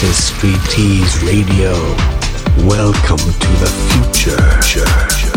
This is Radio. Welcome to the future.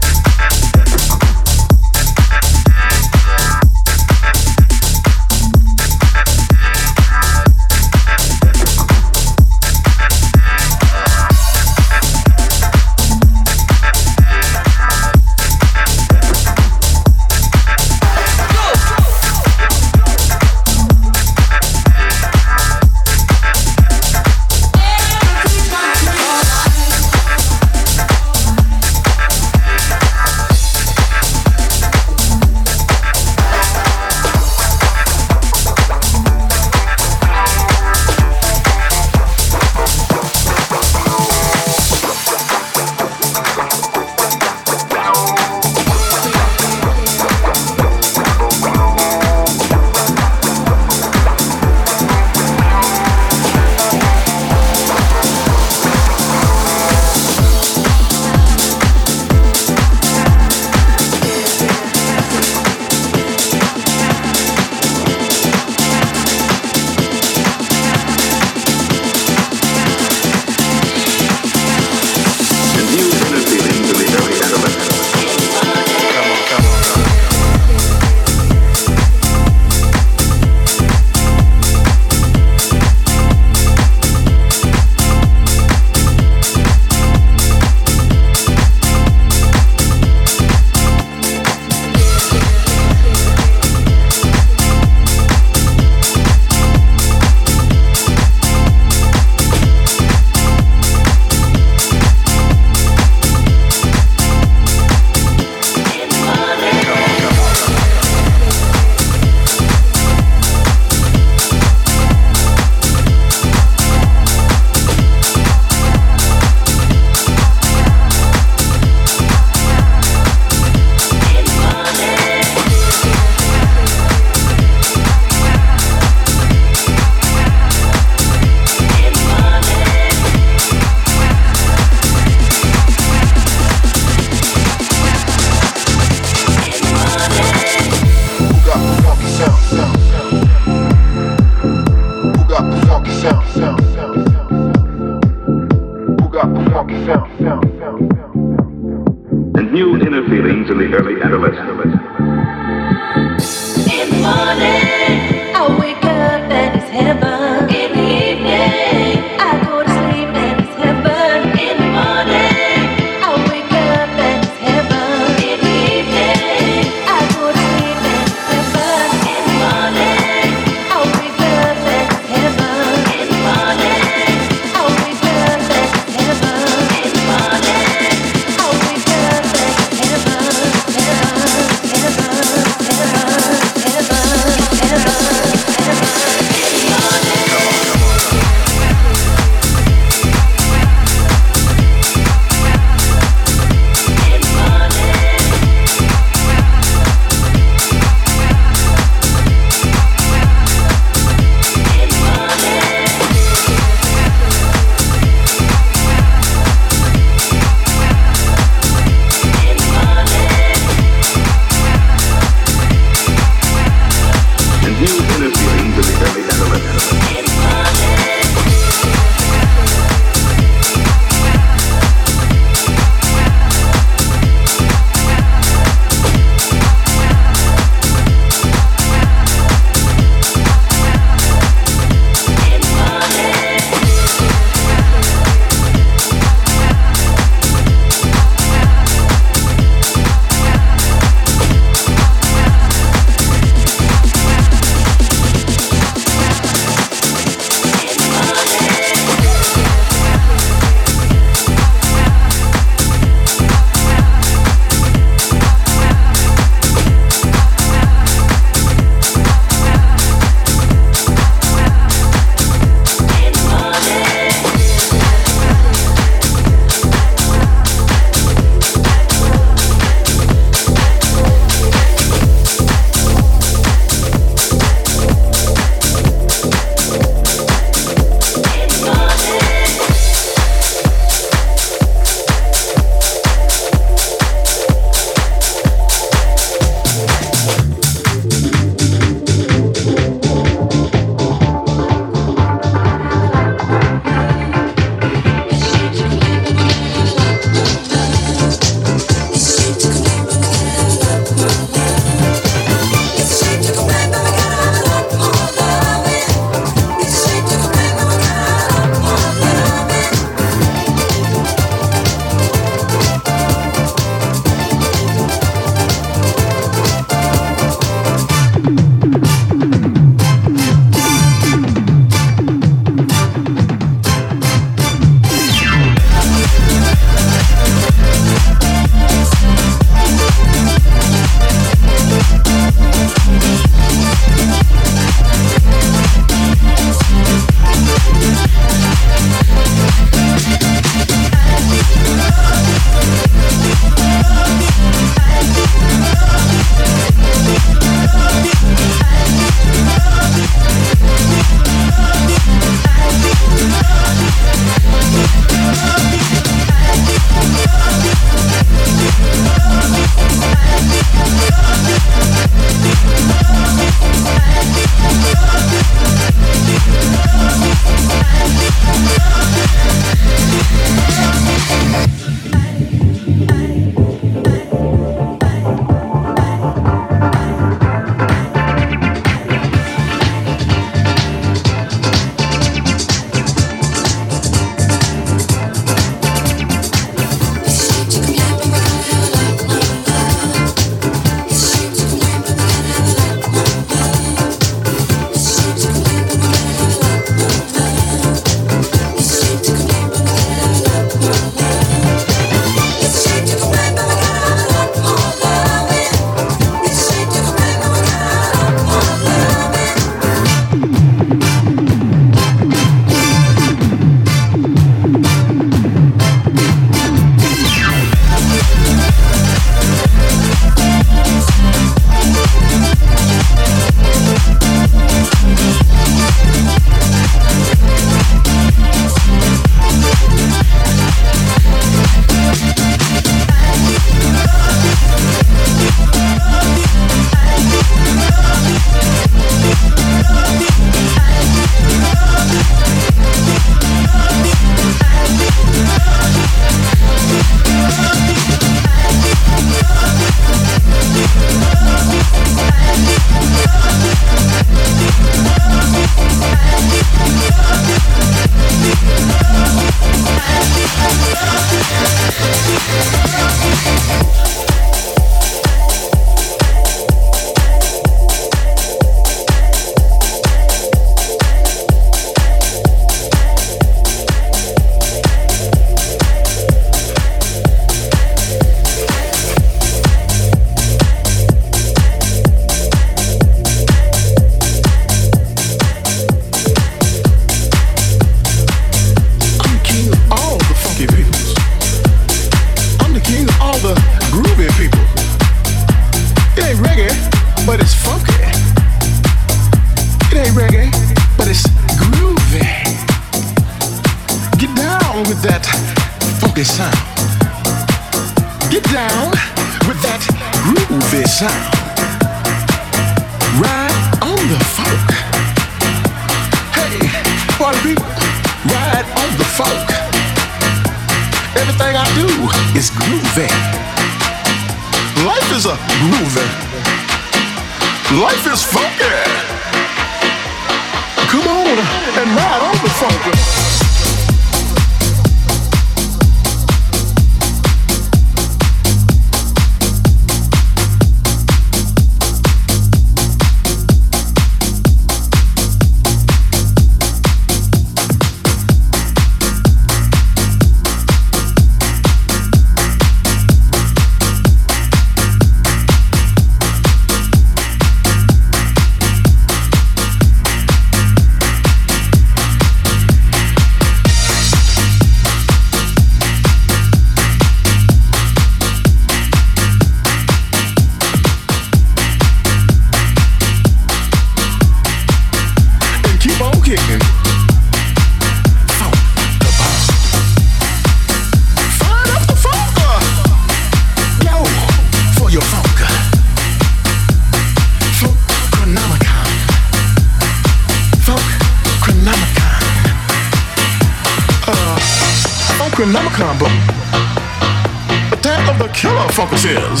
Is.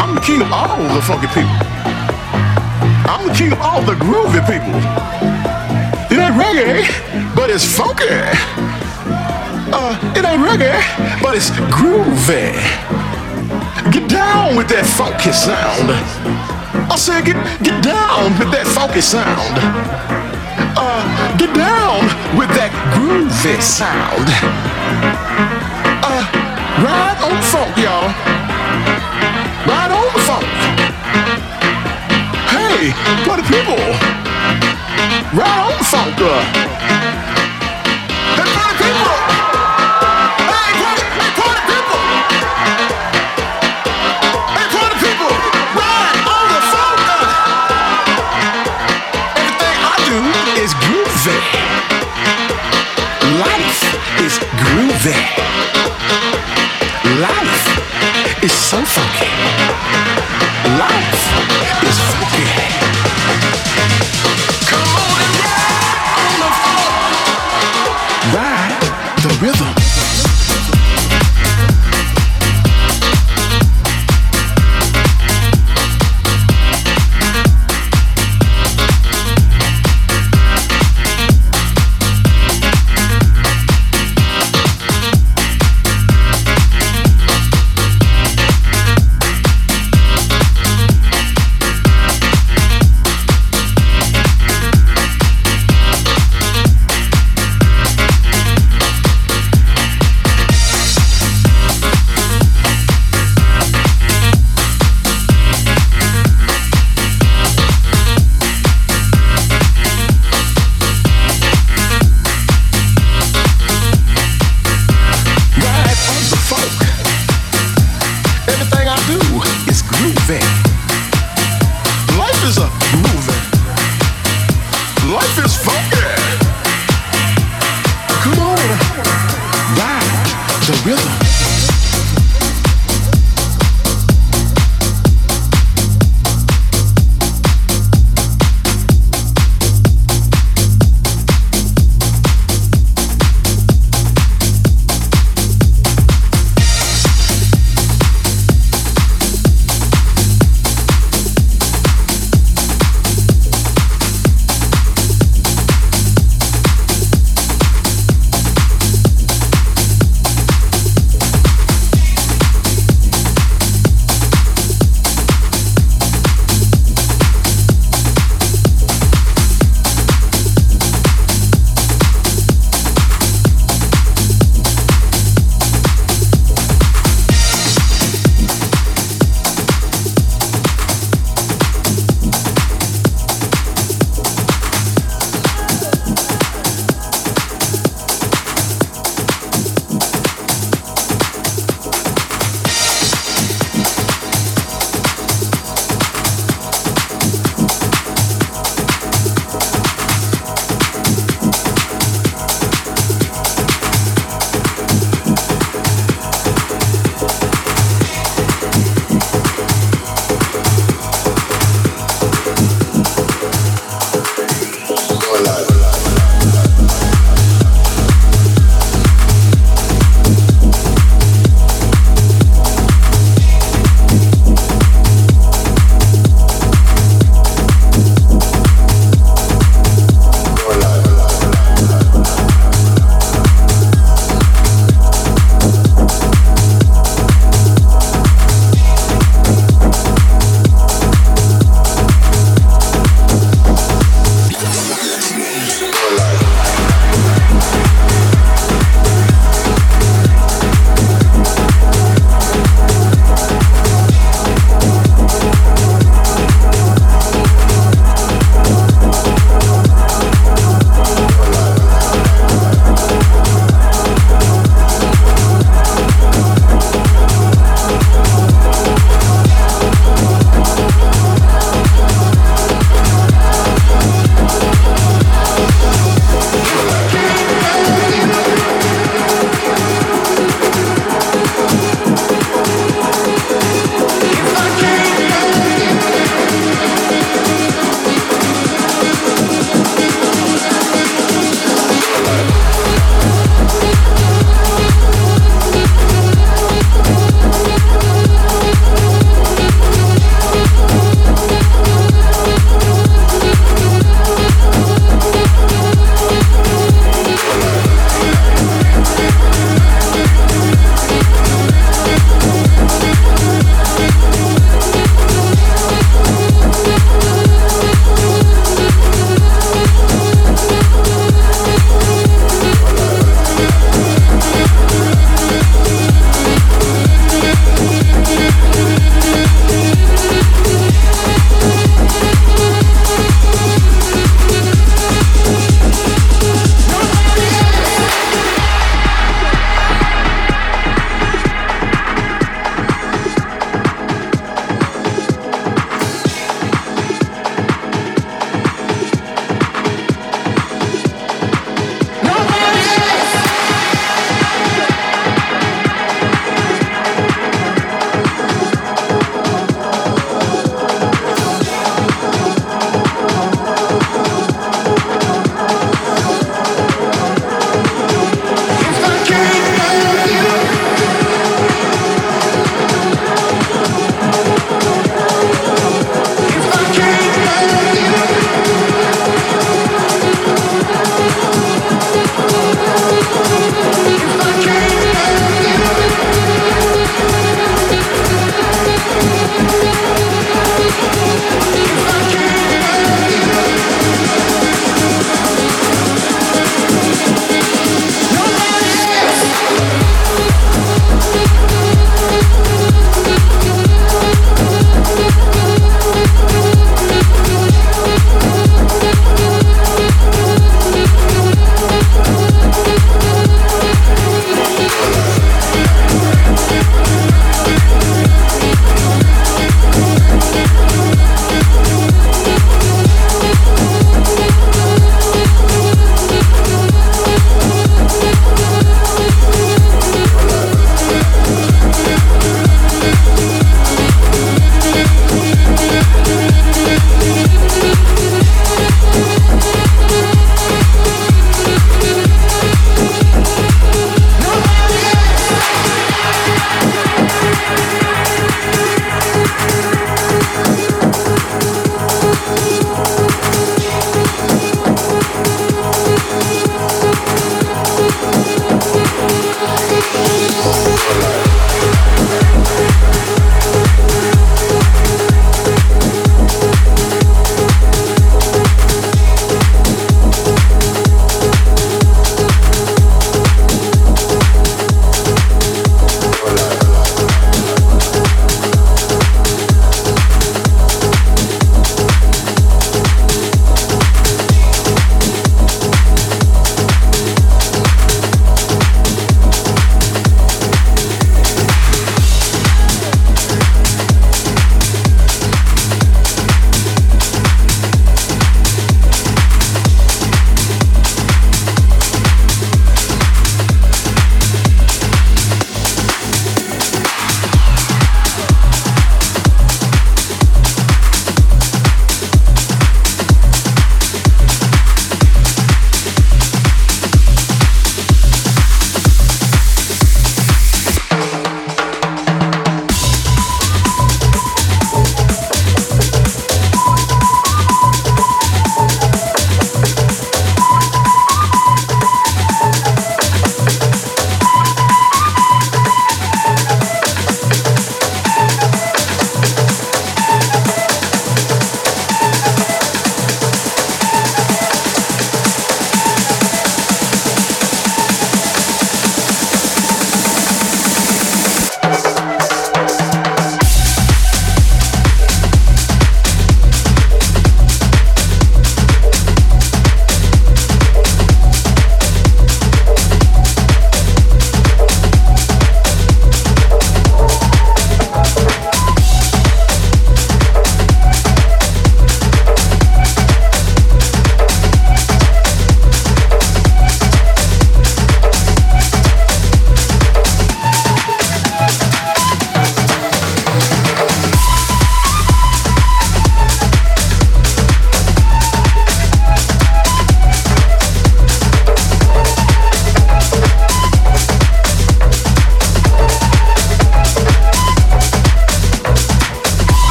I'm the king of all the funky people. I'm the king of all the groovy people. It ain't reggae, but it's funky. Uh, it ain't reggae, but it's groovy. Get down with that funky sound. I said, get get down with that funky sound. Uh, get down with that groovy sound. Uh, Ride on the funk, y'all. Ride on the funk. Hey, party people. Ride on the funk. Uh. Groovy. Life is so funky. Life is funky.